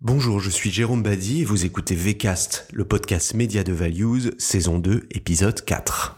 Bonjour, je suis Jérôme Badi et vous écoutez VCast, le podcast Média de Values, saison 2, épisode 4.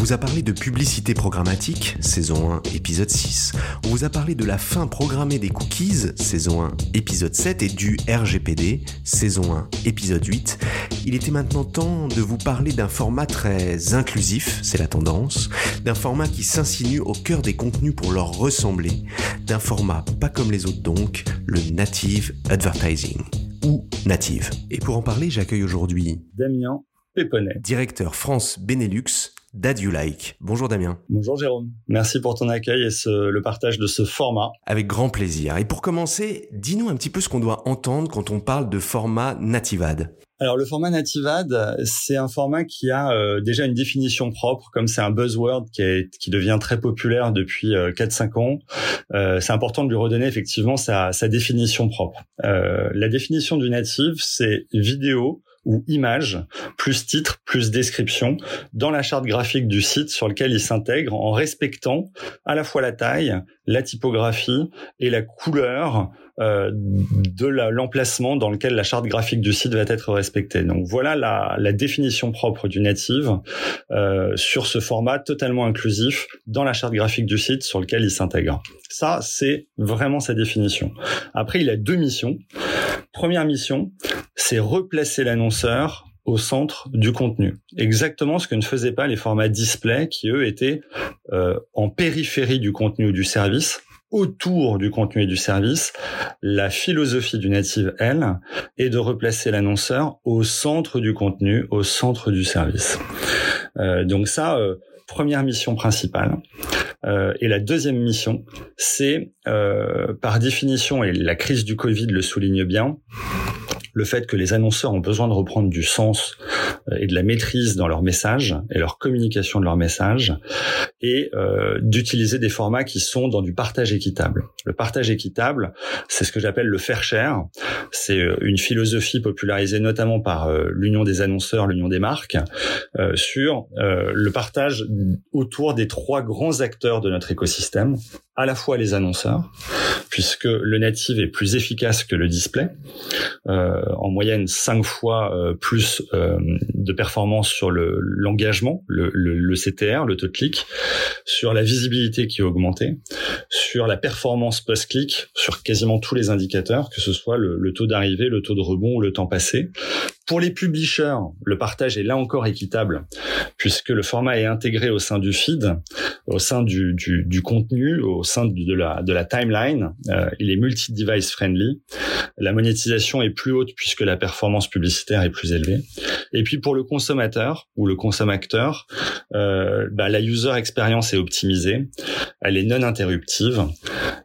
Vous a parlé de publicité programmatique, saison 1, épisode 6. On vous a parlé de la fin programmée des cookies, saison 1, épisode 7, et du RGPD, saison 1, épisode 8. Il était maintenant temps de vous parler d'un format très inclusif, c'est la tendance, d'un format qui s'insinue au cœur des contenus pour leur ressembler, d'un format pas comme les autres donc, le native advertising ou native. Et pour en parler, j'accueille aujourd'hui Damien Péponnet, directeur France Benelux Dad You Like. Bonjour Damien. Bonjour Jérôme. Merci pour ton accueil et le partage de ce format. Avec grand plaisir. Et pour commencer, dis-nous un petit peu ce qu'on doit entendre quand on parle de format Nativad. Alors le format Nativad, c'est un format qui a euh, déjà une définition propre, comme c'est un buzzword qui, est, qui devient très populaire depuis 4-5 euh, ans. Euh, c'est important de lui redonner effectivement sa, sa définition propre. la définition du native, c'est vidéo ou image, plus titre, plus description, dans la charte graphique du site sur lequel il s'intègre en respectant à la fois la taille, la typographie et la couleur euh, de l'emplacement dans lequel la charte graphique du site va être respectée. Donc voilà la, la définition propre du native euh, sur ce format totalement inclusif dans la charte graphique du site sur lequel il s'intègre. Ça, c'est vraiment sa définition. Après, il a deux missions. Première mission, c'est replacer l'annonceur au centre du contenu. Exactement ce que ne faisaient pas les formats display qui, eux, étaient euh, en périphérie du contenu ou du service, autour du contenu et du service. La philosophie du native, elle, est de replacer l'annonceur au centre du contenu, au centre du service. Euh, donc ça, euh, première mission principale. Euh, et la deuxième mission, c'est euh, par définition, et la crise du Covid le souligne bien, le fait que les annonceurs ont besoin de reprendre du sens euh, et de la maîtrise dans leur message et leur communication de leur message et euh, d'utiliser des formats qui sont dans du partage équitable. Le partage équitable, c'est ce que j'appelle le faire cher. C'est euh, une philosophie popularisée notamment par l'Union des annonceurs, l'Union des marques, sur le partage autour des trois grands acteurs de notre écosystème, à la fois les annonceurs, puisque le native est plus efficace que le display, euh, en moyenne cinq fois euh, plus euh, de performance sur le l'engagement, le, le, le, CTR, le taux de clic, sur la visibilité qui est augmentée, sur la performance post-clic, sur quasiment tous les indicateurs, que ce soit le, le taux d'arrivée, le taux de rebond ou le temps passé. Pour les publishers, le partage est là encore équitable, puisque le format est intégré au sein du feed, au sein du, du, du contenu, au sein de la, de la timeline. Euh, il est multi-device friendly. La monétisation est plus haute puisque la performance publicitaire est plus élevée. Et puis pour le consommateur ou le consommateur, euh, bah, la user experience est optimisée, elle est non interruptive,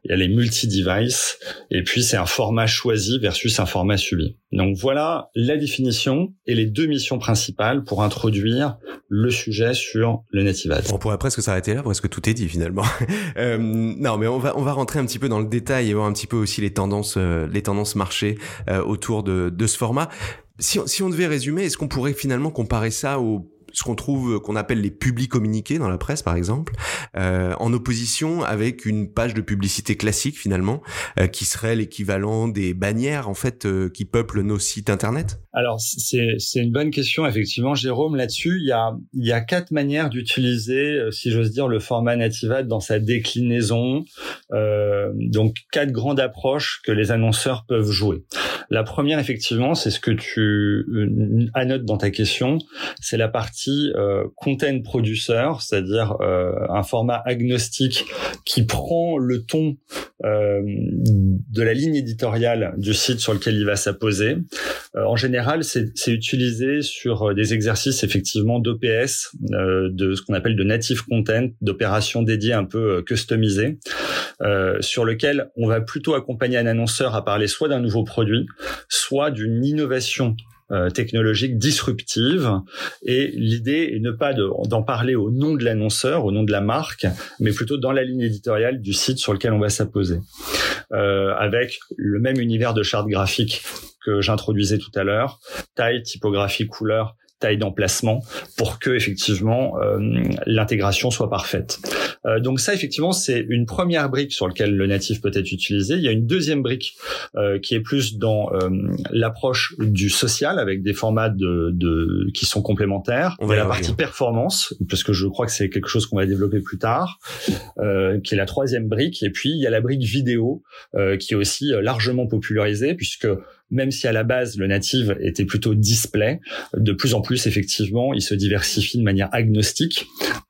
elle est multi-device, et puis c'est un format choisi versus un format subi. Donc voilà la définition et les deux missions principales pour introduire le sujet sur le native. On pourrait presque s'arrêter là parce que tout est dit finalement. euh, non, mais on va on va rentrer un petit peu dans le détail et voir un petit peu aussi les tendances euh, les tendances marché euh, autour de de ce format. Si on, si on devait résumer, est-ce qu'on pourrait finalement comparer ça au ce qu'on trouve, qu'on appelle les publics communiqués dans la presse, par exemple, euh, en opposition avec une page de publicité classique finalement, euh, qui serait l'équivalent des bannières en fait euh, qui peuplent nos sites internet. Alors c'est une bonne question effectivement, Jérôme. Là-dessus, il y a y a quatre manières d'utiliser, euh, si j'ose dire, le format Nativad dans sa déclinaison. Euh, donc quatre grandes approches que les annonceurs peuvent jouer. La première, effectivement, c'est ce que tu euh, annotes dans ta question, c'est la partie euh, content producer, c'est-à-dire euh, un format agnostique qui prend le ton euh, de la ligne éditoriale du site sur lequel il va s'apposer. Euh, en général, c'est utilisé sur des exercices effectivement d'OPS, de ce qu'on appelle de native content, d'opérations dédiées un peu customisées, sur lequel on va plutôt accompagner un annonceur à parler soit d'un nouveau produit, soit d'une innovation euh, technologique disruptive. Et l'idée est ne pas d'en parler au nom de l'annonceur, au nom de la marque, mais plutôt dans la ligne éditoriale du site sur lequel on va s'apposer, euh, avec le même univers de charte graphique que j'introduisais tout à l'heure, taille, typographie, couleur, taille d'emplacement pour que effectivement euh, l'intégration soit parfaite. Euh, donc ça, effectivement, c'est une première brique sur laquelle le natif peut être utilisé. Il y a une deuxième brique euh, qui est plus dans euh, l'approche du social avec des formats de, de qui sont complémentaires. On va la partie performance parce que je crois que c'est quelque chose qu'on va développer plus tard, euh, qui est la troisième brique. Et puis il y a la brique vidéo euh, qui est aussi largement popularisée puisque même si à la base le native était plutôt display, de plus en plus effectivement, il se diversifie de manière agnostique,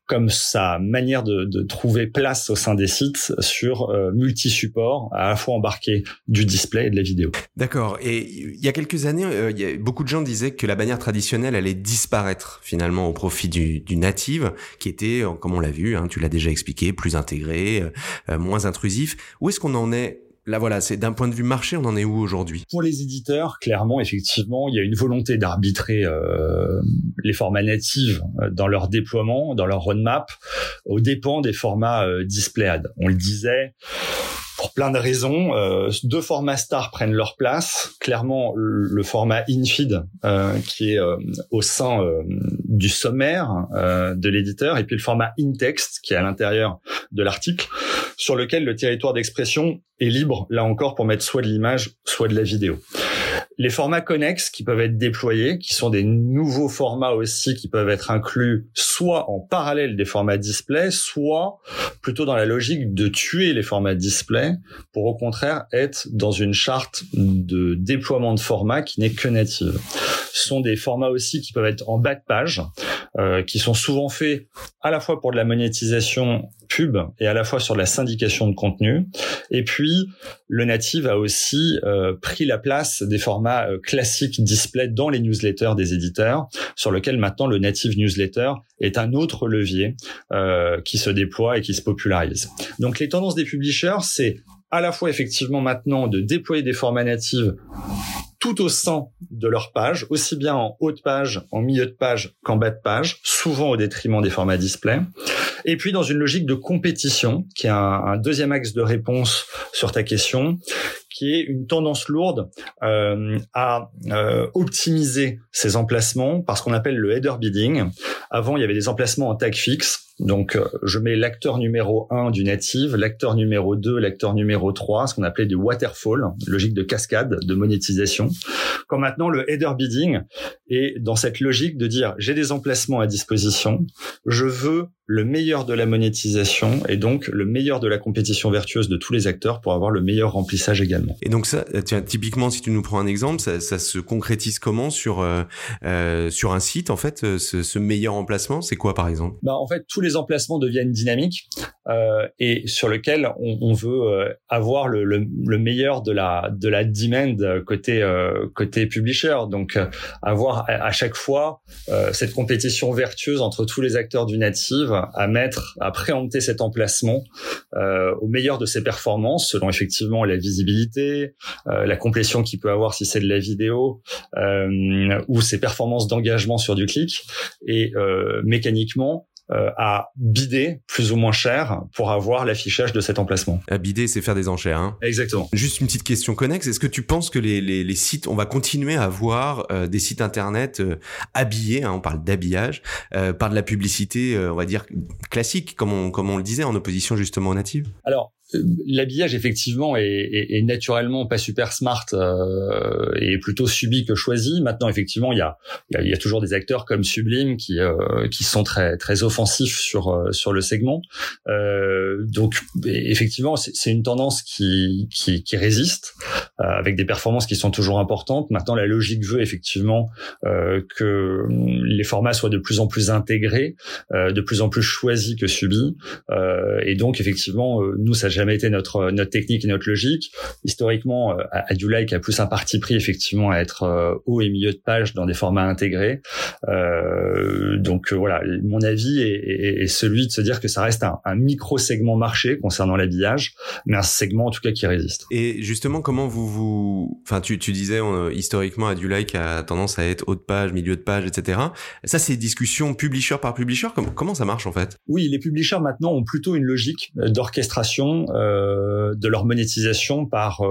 comme sa manière de, trouver place au sein des sites sur euh, multi-supports, à la fois embarqué du display et de la vidéo. D'accord. Et il y a quelques années, euh, beaucoup de gens disaient que la bannière traditionnelle allait disparaître finalement au profit du, native, qui était, comme on l'a vu, hein, tu l'as déjà expliqué, plus intégré, euh, moins intrusif. Où est-ce qu'on en est Là, voilà, c'est d'un point de vue marché, on en est où aujourd'hui? Pour les éditeurs, clairement, effectivement, il y a une volonté d'arbitrer euh, les formats natifs euh, dans leur déploiement, dans leur roadmap, aux dépens des formats euh. On le disait, pour plein de raisons. Euh, deux formats stars prennent leur place. Clairement, le, format infeed euh, qui est euh, au sein du sommaire de l'éditeur, et puis le format in-text qui est à l'intérieur de l'article, sur lequel le territoire d'expression est libre, là encore, pour mettre soit de l'image, soit de la vidéo les formats connexes qui peuvent être déployés, qui sont des nouveaux formats aussi qui peuvent être inclus soit en parallèle des formats display, soit plutôt dans la logique de tuer les formats display pour au contraire être dans une charte de déploiement de formats qui n'est que native. Ce sont des formats aussi qui peuvent être en bas de page, euh, qui sont souvent faits à la fois pour de la monétisation pub et à la fois sur la syndication de contenu. Et puis, le native a aussi euh, pris la place des formats euh, classiques display dans les newsletters des éditeurs, sur lequel maintenant le native newsletter est un autre levier euh, qui se déploie et qui se popularise. Donc les tendances des publishers, c'est à la fois effectivement maintenant de déployer des formats natifs tout au sein de leur page, aussi bien en haut de page, en milieu de page qu'en bas de page, souvent au détriment des formats display. Et puis dans une logique de compétition, qui est un, deuxième axe de réponse sur ta question, qui est une tendance lourde euh, à euh, optimiser ces emplacements par ce qu'on appelle le header bidding. Avant, il y avait des emplacements en tag fixe donc, euh, je mets l'acteur numéro 1 du native, l'acteur numéro 2, l'acteur numéro 3, ce qu'on appelait du waterfall, logique de cascade, de monétisation. Quand maintenant le header bidding est dans cette logique de dire j'ai des emplacements à disposition, je veux le meilleur de la monétisation et donc le meilleur de la compétition vertueuse de tous les acteurs pour avoir le meilleur remplissage également. Et donc ça, tiens, typiquement, si tu nous prends un exemple, ça, ça se concrétise comment sur euh, euh, sur un site en fait, euh, ce, ce meilleur emplacement, c'est quoi par exemple? Bah en fait, tous les emplacements deviennent dynamiques euh, et sur lequel on, on veut euh, avoir le, le, le, meilleur de la de la demand côté euh, côté publisher. Donc avoir à, à chaque fois cette compétition vertueuse entre tous les acteurs du native à mettre, à préempter cet emplacement euh, au meilleur de ses performances, selon effectivement la visibilité, euh, la complétion qu'il peut avoir si c'est de la vidéo, euh, ou ses performances d'engagement sur du clic, et euh, mécaniquement euh, à bider plus ou moins cher pour avoir l'affichage de cet emplacement. À bider, c'est faire des enchères. Hein. Exactement. Juste une petite question connexe. Est-ce que tu penses que les, les, les sites, on va continuer à avoir euh, des sites internet euh, habillés, hein, on parle d'habillage, euh, par de la publicité, on va dire classique, comme on, comme on le disait, en opposition justement aux natives Alors, l'habillage effectivement est, est, est, naturellement pas super smart euh, et plutôt subi que choisi. Maintenant effectivement il y a, il y a, toujours des acteurs comme Sublime qui euh, qui sont très très offensifs sur euh, sur le segment. Euh, donc effectivement c'est une tendance qui qui, qui résiste euh, avec des performances qui sont toujours importantes. Maintenant la logique veut effectivement euh, que les formats soient de plus en plus intégrés, de plus en plus choisis que subis et donc effectivement nous ça jamais été notre notre technique et notre logique. Historiquement, euh, Adulike a plus un parti pris effectivement à être euh, haut et milieu de page dans des formats intégrés. Euh, donc euh, voilà, mon avis est, est, celui de se dire que ça reste un, un micro segment marché concernant l'habillage, mais un segment en tout cas qui résiste. Et justement, comment vous vous, enfin tu, tu disais historiquement Adulike a tendance à être haut de page, milieu de page, etc. Ça c'est discussion publisher par publisher? Comment, comment ça marche en fait? Oui, les publishers maintenant ont plutôt une logique d'orchestration font de leur monétisation par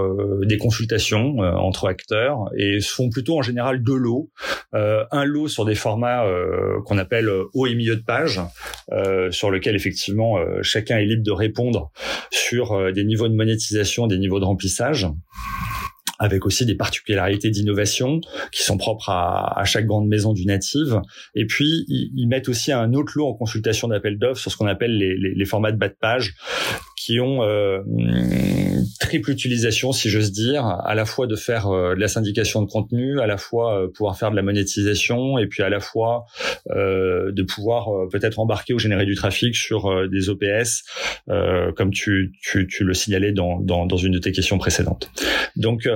des consultations entre acteurs et font plutôt en général deux lots. un lot sur des formats qu'on appelle haut et milieu de page, sur lequel effectivement chacun est libre de répondre sur des niveaux de monétisation, des niveaux de remplissage avec aussi des particularités d'innovation qui sont propres à, à, chaque grande maison du native. Et puis, ils, mettent aussi un autre lot en consultation d'appel d'offres sur ce qu'on appelle les, les, les, formats de bas de page qui ont euh, triple utilisation, si j'ose dire, à la fois de faire euh, de la syndication de contenu, à la fois euh, pouvoir faire de la monétisation, et puis à la fois euh, de pouvoir peut-être embarquer ou générer du trafic sur des OPS, comme tu, tu, tu, le signalais dans, dans, dans, une de tes questions précédentes. Donc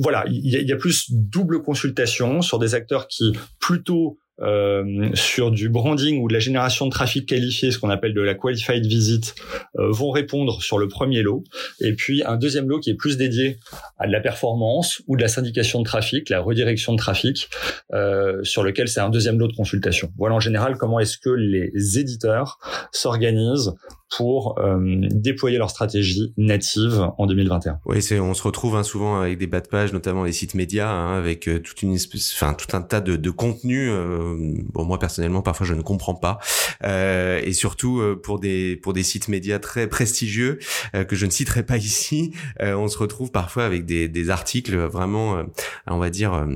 voilà, il y, y a plus double consultation sur des acteurs qui plutôt euh, sur du branding ou de la génération de trafic qualifié, ce qu'on appelle de la qualified visit, euh, vont répondre sur le premier lot. Et puis un deuxième lot qui est plus dédié à de la performance ou de la syndication de trafic, la redirection de trafic, euh, sur lequel c'est un deuxième lot de consultation. Voilà en général comment est-ce que les éditeurs s'organisent pour euh, déployer leur stratégie native en 2021. Oui, c'est on se retrouve hein, souvent avec des bas de page, notamment les sites médias, hein, avec euh, toute une espèce, enfin tout un tas de, de contenus. Euh, bon, moi personnellement, parfois je ne comprends pas, euh, et surtout pour des pour des sites médias très prestigieux que je ne citerai pas ici, on se retrouve parfois avec des, des articles vraiment, on va dire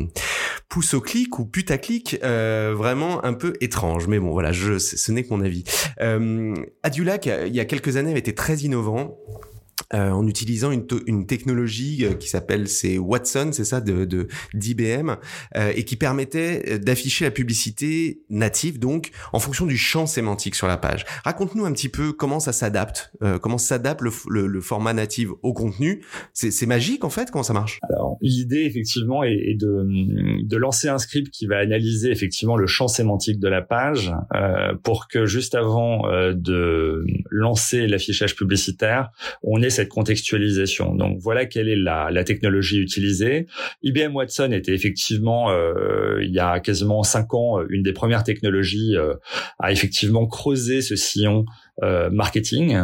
pouce au clic ou putaclic, vraiment un peu étrange. Mais bon, voilà, je, ce n'est que mon avis. Euh, Adulac il y a quelques années avait été très innovant euh, en utilisant une, une technologie euh, qui s'appelle c'est Watson, c'est ça, de d'IBM, euh, et qui permettait d'afficher la publicité native, donc en fonction du champ sémantique sur la page. Raconte-nous un petit peu comment ça s'adapte, comment s'adapte le, le, format native au contenu. C'est magique en fait, comment ça marche? Alors l'idée effectivement est, de, de lancer un script qui va analyser effectivement le champ sémantique de la page pour que juste avant de lancer l'affichage publicitaire, on ait cette contextualisation. Donc voilà quelle est la, technologie utilisée. IBM Watson était effectivement euh, il y a quasiment cinq ans une des premières technologies euh, à effectivement creuser ce sillon euh, marketing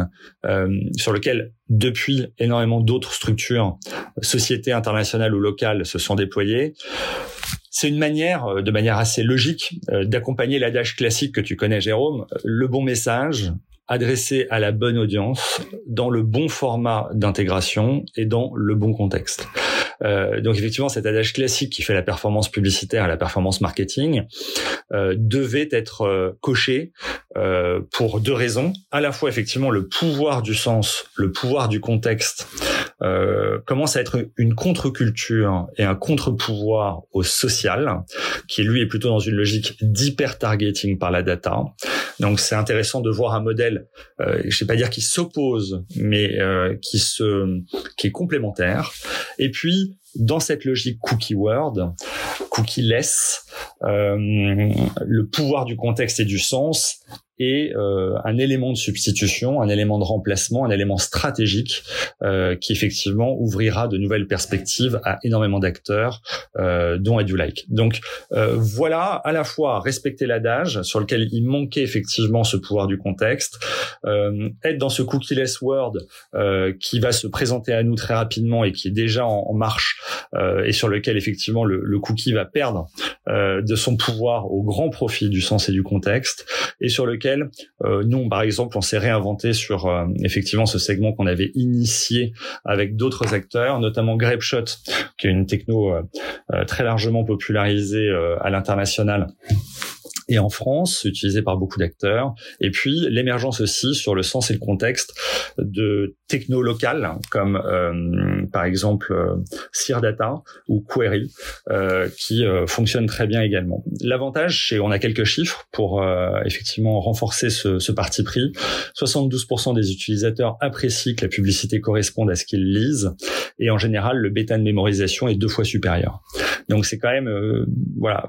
euh, sur lequel depuis énormément d'autres structures, sociétés internationales ou locales se sont déployées. C'est une manière, euh, de manière assez logique, d'accompagner l'adage classique que tu connais, Jérôme, le bon message adressé à la bonne audience, dans le bon format d'intégration et dans le bon contexte. Euh, donc effectivement, cet adage classique qui fait la performance publicitaire et la performance marketing euh, devait être euh, coché euh, pour deux raisons. À la fois effectivement le pouvoir du sens, le pouvoir du contexte euh, commence à être une contre-culture et un contre-pouvoir au social, qui lui est plutôt dans une logique d'hyper-targeting par la data. Donc c'est intéressant de voir un modèle, euh, je ne sais pas dire qui s'oppose, mais euh, qui se, qui est complémentaire. Et puis dans cette logique cookie word, cookie less, euh, le pouvoir du contexte et du sens et euh, un élément de substitution, un élément de remplacement, un élément stratégique euh, qui effectivement ouvrira de nouvelles perspectives à énormément d'acteurs, euh, dont like Donc euh, voilà à la fois respecter l'adage sur lequel il manquait effectivement ce pouvoir du contexte, euh, être dans ce cookie-less world euh, qui va se présenter à nous très rapidement et qui est déjà en, en marche et sur lequel effectivement le, le cookie va perdre de son pouvoir au grand profit du sens et du contexte et sur lequel euh, nous, par exemple, on s'est réinventé sur euh, effectivement ce segment qu'on avait initié avec d'autres acteurs, notamment Grapeshot, qui est une techno euh, très largement popularisée à l'international et en France, utilisé par beaucoup d'acteurs. Et puis l'émergence aussi sur le sens et le contexte de techno locales comme euh, par exemple euh, Data ou Query euh, qui euh, fonctionnent très bien également. L'avantage, c'est on a quelques chiffres pour euh, effectivement renforcer ce, ce parti pris. 72% des utilisateurs apprécient que la publicité corresponde à ce qu'ils lisent et en général le bêta de mémorisation est deux fois supérieur. Donc c'est quand même voilà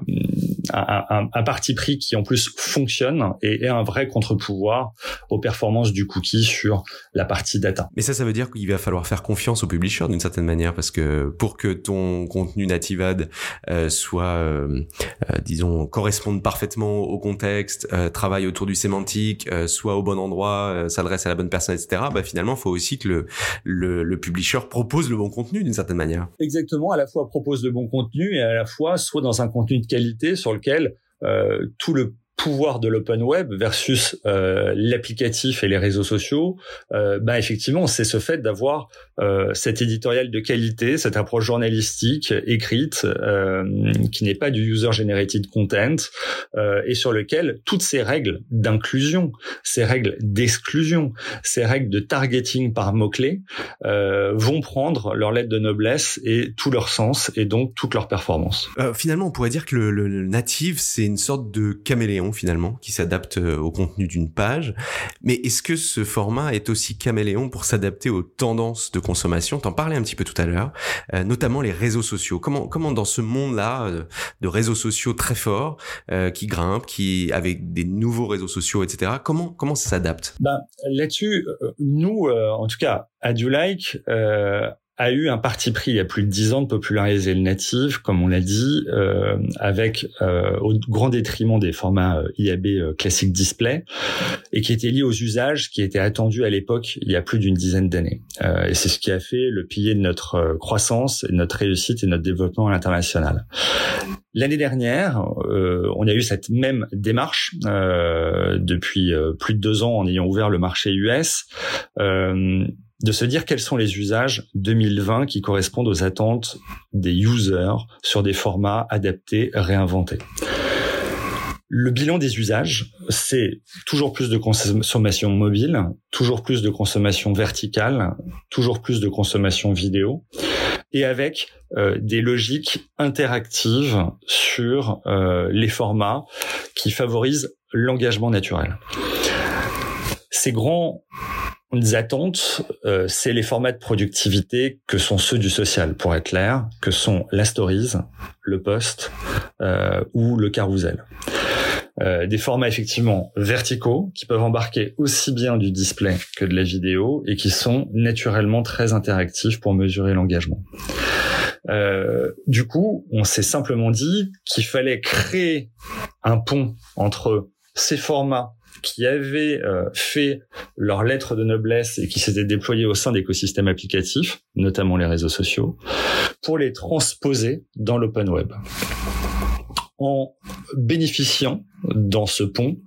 un, un, parti pris qui en plus fonctionne et est un vrai contre-pouvoir aux performances du cookie sur la partie data. Mais ça, ça veut dire qu'il va falloir faire confiance au publisher d'une certaine manière parce que pour que ton contenu native ad euh, soit, euh, euh, disons, corresponde parfaitement au contexte, travaille autour du sémantique, soit au bon endroit, s'adresse à la bonne personne, etc. Bah finalement, il faut aussi que le, le, le publisher propose le bon contenu d'une certaine manière. Exactement, à la fois propose le bon contenu et à la fois soit dans un contenu de qualité sur euh, tout le pouvoir de l'open web versus euh, l'applicatif et les réseaux sociaux, euh, bah effectivement, c'est ce fait d'avoir euh, cet éditorial de qualité, cette approche journalistique écrite euh, qui n'est pas du user generated content euh, et sur lequel toutes ces règles d'inclusion, ces règles d'exclusion, ces règles de targeting par mots clés euh, vont prendre leur lettre de noblesse et tout leur sens et donc toute leur performance. finalement, on pourrait dire que le, le native c'est une sorte de caméléon finalement, qui s'adapte euh, au contenu d'une page. Mais est-ce que ce format est aussi caméléon pour s'adapter aux tendances de T'en parlais un petit peu tout à l'heure, euh, notamment les réseaux sociaux. Comment, comment dans ce monde-là euh, de réseaux sociaux très forts, qui grimpent, qui avec des nouveaux réseaux sociaux, etc. Comment comment ça s'adapte? Ben là-dessus, nous, en tout cas, à Do Like, a eu un parti pris il y a plus de dix ans de populariser le native, comme on l'a dit, euh, avec euh, au grand détriment des formats euh, IAB euh, classique display, et qui était lié aux usages qui étaient attendus à l'époque il y a plus d'une dizaine d'années. Euh, et c'est ce qui a fait le pilier de notre euh, croissance, de notre réussite et notre développement à l'international. L'année dernière, on a eu cette même démarche depuis plus de deux ans en ayant ouvert le marché US de se dire quels sont les usages 2020 qui correspondent aux attentes des users sur des formats adaptés, réinventés. Le bilan des usages, c'est toujours plus de consommation mobile, toujours plus de consommation verticale, toujours plus de consommation vidéo, et avec euh, des logiques interactives sur euh, les formats qui favorisent l'engagement naturel. Ces grands attentes, euh, c'est les formats de productivité que sont ceux du social, pour être clair, que sont la stories, le post euh, ou le carousel. Euh, des formats effectivement verticaux qui peuvent embarquer aussi bien du display que de la vidéo et qui sont naturellement très interactifs pour mesurer l'engagement. Euh, du coup, on s'est simplement dit qu'il fallait créer un pont entre ces formats qui avaient euh, fait leur lettre de noblesse et qui s'étaient déployés au sein d'écosystèmes applicatifs, notamment les réseaux sociaux, pour les transposer dans l'open web. En bénéficiant dans ce pont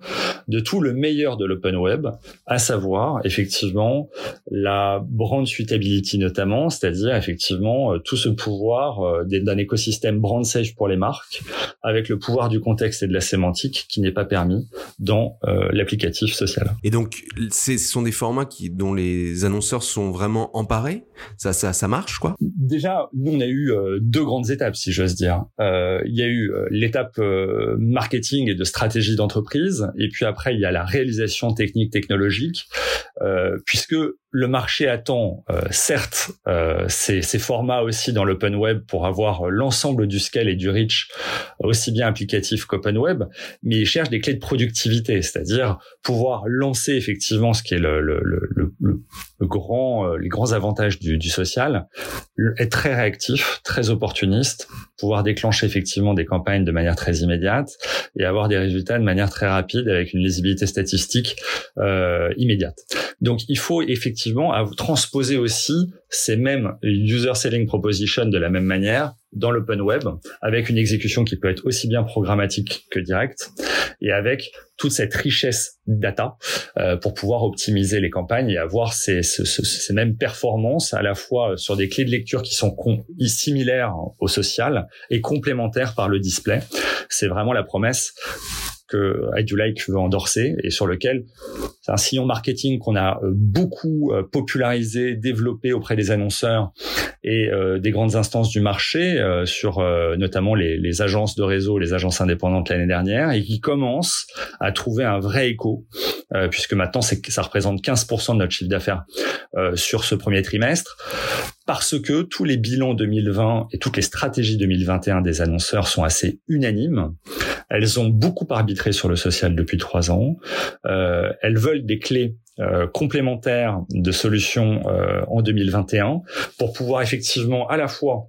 de tout le meilleur de l'open web, à savoir effectivement la brand suitability notamment, c'est-à-dire effectivement euh, tout ce pouvoir euh, d'un écosystème brand safe pour les marques, avec le pouvoir du contexte et de la sémantique qui n'est pas permis dans euh, l'applicatif social. Et donc, ce sont des formats qui dont les annonceurs sont vraiment emparés? Ça, ça, ça marche quoi? Déjà, nous on a eu deux grandes étapes, si j'ose dire. Il y a eu l'étape marketing et de stratégie stratégie d'entreprise. Et puis après, il y a la réalisation technique technologique, euh, puisque le marché attend euh, certes euh, ces, ces, formats aussi dans l'open web pour avoir l'ensemble du scale et du reach aussi bien applicatif qu'open web, mais il cherche des clés de productivité, c'est-à-dire pouvoir lancer effectivement ce qui est le, le, le, le, grand, euh, les grands avantages du, du, social, être très réactif, très opportuniste, pouvoir déclencher effectivement des campagnes de manière très immédiate et avoir des résultats de manière très rapide avec une lisibilité statistique euh, immédiate. Donc il faut effectivement à transposer aussi ces mêmes user selling propositions de la même manière dans l'open web avec une exécution qui peut être aussi bien programmatique que directe et avec toute cette richesse data euh, pour pouvoir optimiser les campagnes et avoir ces, mêmes performances à la fois sur des clés de lecture qui sont similaires au social et complémentaires par le display. C'est vraiment la promesse que I Do Like veut endorser et sur lequel c'est un sillon marketing qu'on a euh, beaucoup euh, popularisé, développé auprès des annonceurs et euh, des grandes instances du marché, sur notamment les, les, agences de réseau, les agences indépendantes l'année dernière, et qui commence à trouver un vrai écho, puisque maintenant ça représente 15% de notre chiffre d'affaires sur ce premier trimestre parce que tous les bilans 2020 et toutes les stratégies 2021 des annonceurs sont assez unanimes. Elles ont beaucoup arbitré sur le social depuis trois ans. Euh, elles veulent des clés euh, complémentaires de solutions euh, en 2021 pour pouvoir effectivement à la fois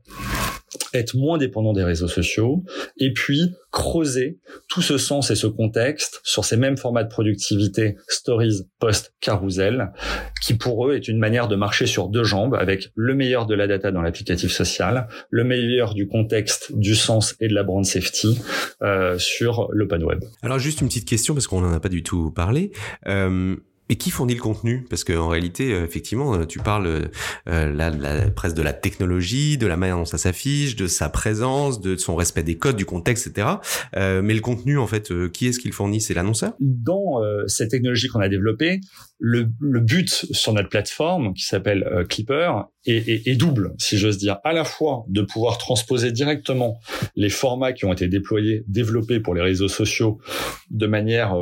être moins dépendant des réseaux sociaux et puis creuser tout ce sens et ce contexte sur ces mêmes formats de productivité, stories, post, carousel, qui pour eux est une manière de marcher sur deux jambes avec le meilleur de la data dans l'applicatif social, le meilleur du contexte, du sens et de la brand safety euh, sur l'open web. Alors juste une petite question parce qu'on n'en a pas du tout parlé. Euh et qui fournit le contenu? Parce qu'en réalité, euh, effectivement, euh, tu parles euh, la, la, presque de la technologie, de la manière dont ça s'affiche, de sa présence, de son respect des codes, du contexte, etc. Euh, mais le contenu, en fait, qui est-ce qu'il fournit? C'est l'annonceur? Dans cette technologie qu'on a développée, le, but sur notre plateforme, qui s'appelle Clipper, est, double, si j'ose dire. À la fois de pouvoir transposer directement les formats qui ont été déployés, développés pour les réseaux sociaux de manière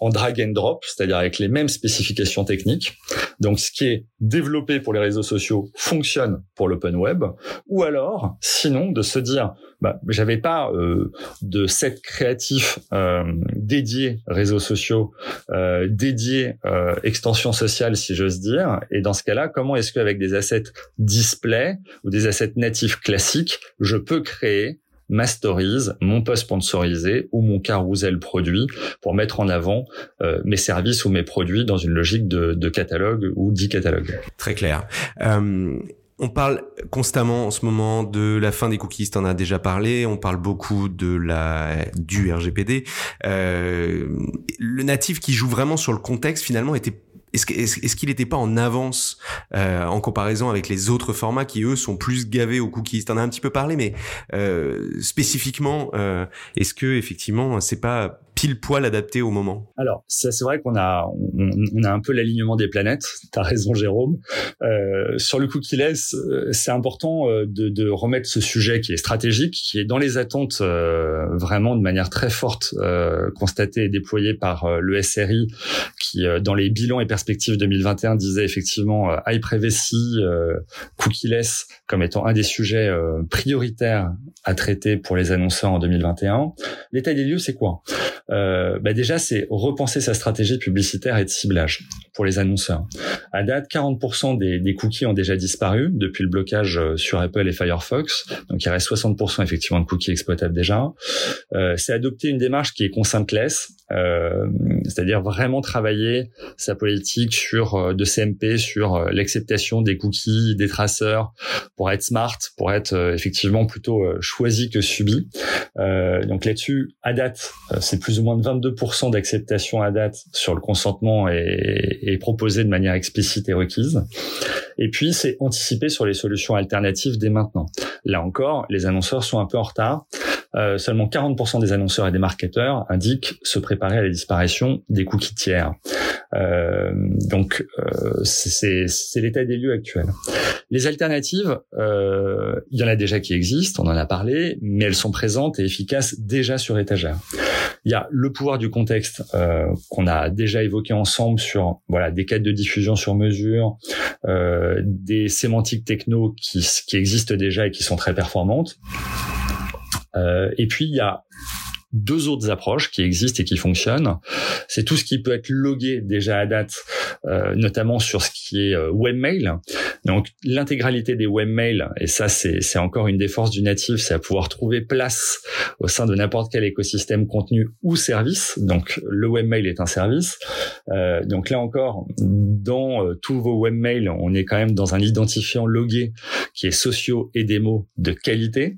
en drag and drop, c'est-à-dire avec les mêmes spécifications techniques. Donc, ce qui est développé pour les réseaux sociaux fonctionne pour l'open web. Ou alors, sinon, de se dire, bah, j'avais pas euh, de set créatif euh, dédié réseaux sociaux, euh, dédié euh, extension sociale, si j'ose dire. Et dans ce cas-là, comment est-ce qu'avec des assets display ou des assets natifs classiques, je peux créer ma stories, mon post sponsorisé ou mon carousel produit pour mettre en avant euh, mes services ou mes produits dans une logique de, de catalogue ou d'e-catalogue. Très clair. Euh... On parle constamment en ce moment de la fin des cookies, en as déjà parlé. On parle beaucoup de la du RGPD. Euh, le natif qui joue vraiment sur le contexte finalement était est-ce qu'il n'était pas en avance euh, en comparaison avec les autres formats qui eux sont plus gavés aux cookies? T'en as un petit peu parlé, mais euh, spécifiquement, euh, est-ce que effectivement c'est pas pile poil adapté au moment? Alors, c'est vrai qu'on a on, a un peu l'alignement des planètes. T'as raison, Jérôme. Euh, sur le cookie-less, euh, c'est important euh, de, de, remettre ce sujet qui est stratégique, qui est dans les attentes euh, vraiment de manière très forte euh, constatée et déployée par le SRI, qui dans les bilans et perspectives 2021 disait effectivement high privacy, cookie-less comme étant un des sujets prioritaires à traiter pour les annonceurs en 2021. L'état des lieux, c'est quoi? Euh, bah déjà, c'est repenser sa stratégie publicitaire et de ciblage pour les annonceurs. À date, 40% des, des, cookies ont déjà disparu depuis le blocage euh, sur Apple et Firefox. Donc, il reste 60% effectivement de cookies exploitables déjà. Euh, c'est adopter une démarche qui est consentless, euh, c'est-à-dire vraiment travailler sa politique sur euh, de CMP, sur euh, l'acceptation des cookies, des traceurs, pour être smart, pour être effectivement plutôt choisi que subi. donc là-dessus, à date, c'est plus ou moins de 22% d'acceptation à date sur le consentement et proposé de manière explicite et requise. Et puis, c'est anticiper sur les solutions alternatives dès maintenant. Là encore, les annonceurs sont un peu en retard. Euh, seulement 40% des annonceurs et des marketeurs indiquent se préparer à la disparition des cookies tiers. Euh, donc, euh, c'est l'état des lieux actuel. Les alternatives, euh, il y en a déjà qui existent, on en a parlé, mais elles sont présentes et efficaces déjà sur étagère. Il y a le pouvoir du contexte euh, qu'on a déjà évoqué ensemble sur voilà des quêtes de diffusion sur mesure, euh, des sémantiques techno qui, qui existent déjà et qui sont très performantes. Euh, et puis il y a deux autres approches qui existent et qui fonctionnent. C'est tout ce qui peut être logué déjà à date, euh, notamment sur ce qui est euh, webmail. Donc l'intégralité des webmails, et ça c'est encore une des forces du natif, c'est à pouvoir trouver place au sein de n'importe quel écosystème contenu ou service. Donc le webmail est un service. Euh, donc là encore, dans euh, tous vos webmails, on est quand même dans un identifiant logué qui est socio et démo de qualité.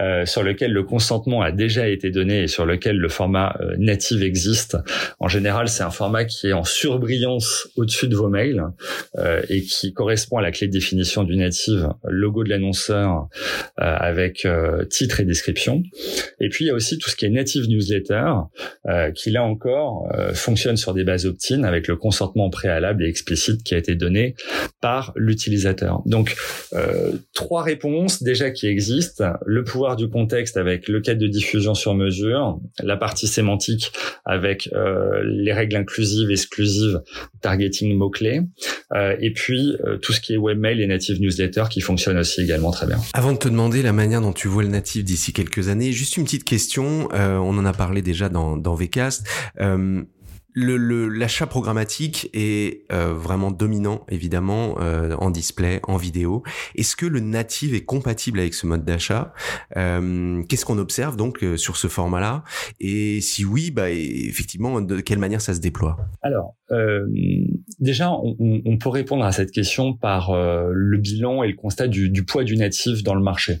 Euh, sur lequel le consentement a déjà été donné et sur lequel le format euh, native existe. En général, c'est un format qui est en surbrillance au-dessus de vos mails euh, et qui correspond à la clé de définition du native, logo de l'annonceur avec titre et description. Et puis il y a aussi tout ce qui est native newsletter, qui là encore fonctionne sur des bases opt-in avec le consentement préalable et explicite qui a été donné par l'utilisateur. Donc trois réponses déjà qui existent le pouvoir du contexte avec le cadre de diffusion sur mesure, la partie sémantique avec euh, les règles inclusives, exclusives, targeting mots-clés, euh, et puis euh, tout ce qui est webmail et native newsletter qui fonctionne aussi également très bien. Avant de te demander la manière dont tu vois le native d'ici quelques années, juste une petite question, on en a parlé déjà dans, dans VCast le, l'achat programmatique est euh, vraiment dominant, évidemment, euh, en display, en vidéo. Est-ce que le native est compatible avec ce mode d'achat? Euh, Qu'est-ce qu'on observe donc sur ce format-là? Et si oui, bah, effectivement, de quelle manière ça se déploie? Alors, déjà, on, on, peut répondre à cette question par le bilan et le constat du, du, poids du native dans le marché.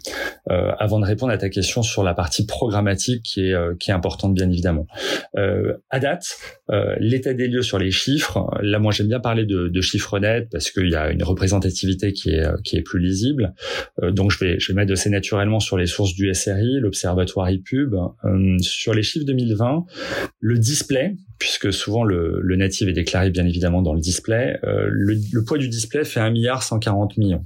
avant de répondre à ta question sur la partie programmatique qui est, qui est importante, bien évidemment. à date, euh, l'état des lieux sur les chiffres. Là, moi, j'aime bien parler de, de chiffres nets parce qu'il y a une représentativité qui est qui est plus lisible. Euh, donc, je vais je vais mettre assez naturellement sur les sources du SRI, l'Observatoire ePub. Euh, sur les chiffres 2020, le display, puisque souvent le, le native est déclaré bien évidemment dans le display, le, le, poids du display fait 1 milliard 140 millions.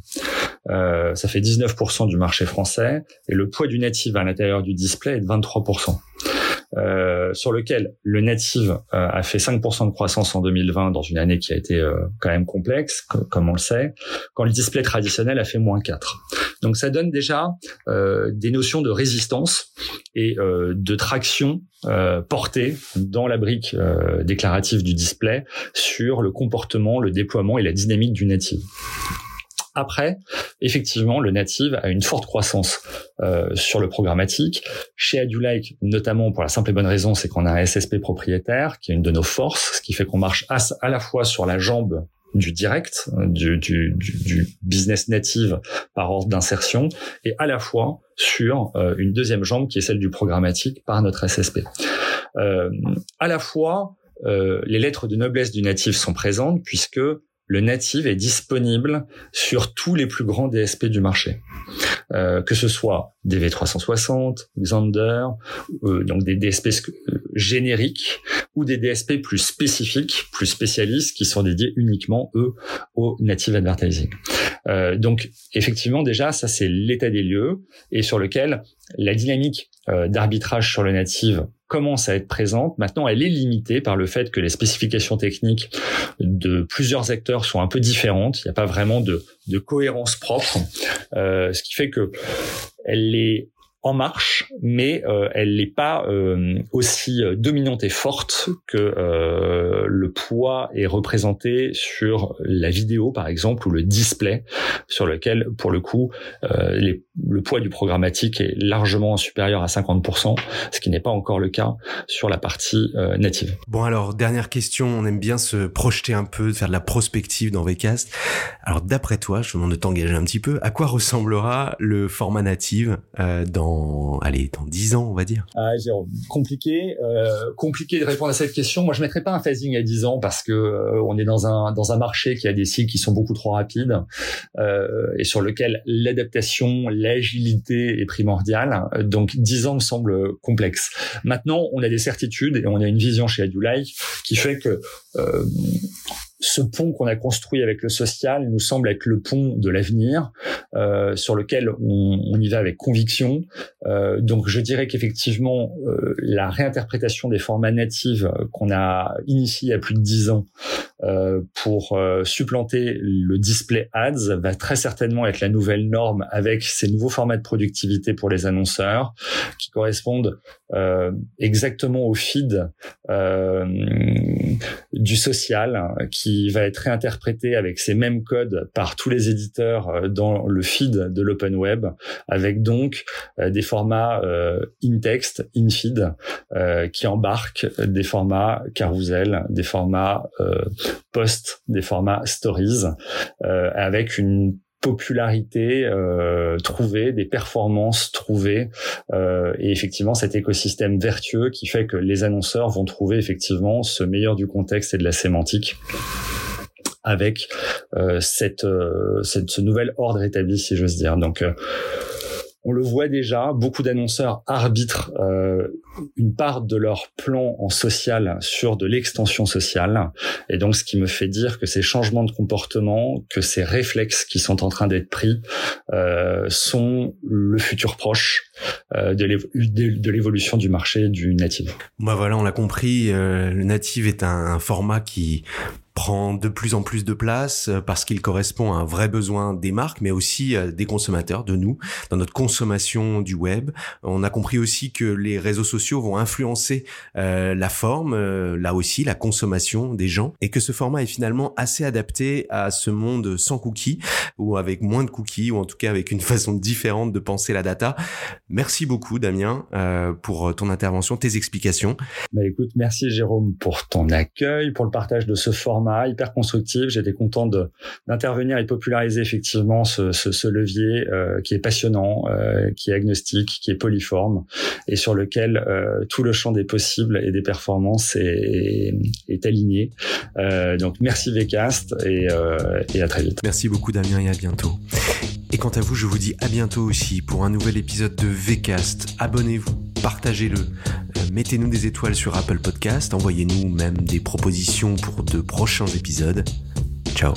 Euh, ça fait 19% du marché français et le poids du native à l'intérieur du display est de 23%. Euh, sur lequel le native euh, a fait 5% de croissance en 2020 dans une année qui a été euh, quand même complexe, comme on le sait, quand le display traditionnel a fait moins 4. Donc ça donne déjà des notions de résistance et de traction portée dans la brique déclarative du display sur le comportement, le déploiement et la dynamique du native. Après, effectivement, le native a une forte croissance euh, sur le programmatique. Chez AduLike, notamment pour la simple et bonne raison, c'est qu'on a un SSP propriétaire, qui est une de nos forces, ce qui fait qu'on marche à, la fois sur la jambe du direct, du, du, du, business native par ordre d'insertion, et à la fois sur euh, une deuxième jambe qui est celle du programmatique par notre SSP. Euh, à la fois, euh, les lettres de noblesse du native sont présentes puisque le native est disponible sur tous les plus grands DSP du marché, euh, que ce soit DV360, Xander, euh, donc des DSP euh, génériques ou des DSP plus spécifiques, plus spécialistes, qui sont dédiés uniquement eux au native advertising. Euh, donc effectivement déjà ça c'est l'état des lieux et sur lequel la dynamique euh, d'arbitrage sur le native commence à être présente. Maintenant, elle est limitée par le fait que les spécifications techniques de plusieurs acteurs sont un peu différentes. Il n'y a pas vraiment de, de cohérence propre, euh, ce qui fait que elle est en marche, mais euh, elle n'est pas euh, aussi euh, dominante et forte que le poids est représenté sur la vidéo, par exemple, ou le display, sur lequel, pour le coup, le poids du programmatique est largement supérieur à 50%, ce qui n'est pas encore le cas sur la partie native. Bon alors, dernière question, on aime bien se projeter un peu, faire de la prospective dans Vcast. Alors, d'après toi, je te demande de t'engager un petit peu, à quoi ressemblera le format native dans allez, dans 10 ans, on va dire ah, compliqué, euh, compliqué de répondre à cette question. Moi, je mettrais pas un phasing à 10 ans parce que euh, on est dans un dans un marché qui a des cycles qui sont beaucoup trop rapides euh, et sur lequel l'adaptation, l'agilité est primordiale. Donc 10 ans me semble complexe. Maintenant, on a des certitudes et on a une vision chez AduLike qui fait que euh, ce pont qu'on a construit avec le social nous semble être le pont de l'avenir euh, sur lequel on, on, y va avec conviction. Euh, donc je dirais qu'effectivement euh, la réinterprétation des formats natifs qu'on a initié il y a plus de dix ans euh, pour euh, supplanter le display ads va très certainement être la nouvelle norme avec ces nouveaux formats de productivité pour les annonceurs qui correspondent euh, exactement au feed du social qui va être réinterprété avec ces mêmes codes par tous les éditeurs dans le feed de l'open web avec donc des formats in-text, in-feed qui embarquent des formats carousel, des formats post des formats stories euh, avec une popularité euh, trouvée, des performances trouvées, euh, et effectivement cet écosystème vertueux qui fait que les annonceurs vont trouver effectivement ce meilleur du contexte et de la sémantique avec cette, cette, ce nouvel ordre établi, si j'ose dire. Donc on le voit déjà, beaucoup d'annonceurs arbitrent euh, une part de leur plan en social sur de l'extension sociale. Et donc, ce qui me fait dire que ces changements de comportement, que ces réflexes qui sont en train d'être pris, euh, sont le futur proche euh, de l'évolution du marché du native. Bah voilà, on l'a compris, euh, le native est un format qui prend de plus en plus de place euh, parce qu'il correspond à un vrai besoin des marques, mais aussi euh, des consommateurs, de nous, dans notre consommation du web. On a compris aussi que les réseaux sociaux vont influencer euh, la forme, là aussi, la consommation des gens, et que ce format est finalement assez adapté à ce monde sans cookies, ou avec moins de cookies, ou en tout cas avec une façon différente de penser la data. Merci beaucoup, Damien, pour ton intervention, tes explications. Bah écoute, merci Jérôme pour ton accueil, pour le partage de ce format hyper constructif. J'étais content d'intervenir et populariser effectivement ce, levier euh, qui est passionnant, euh, qui est agnostique, qui est polyforme et sur lequel euh, tout le champ des possibles et des performances est, est aligné. donc merci Vcast et, et à très vite. Merci beaucoup Damien et à bientôt. Et quant à vous, je vous dis à bientôt aussi pour un nouvel épisode de Vcast. Abonnez-vous, partagez-le, mettez-nous des étoiles sur Apple Podcast, envoyez-nous même des propositions pour de prochains épisodes. Ciao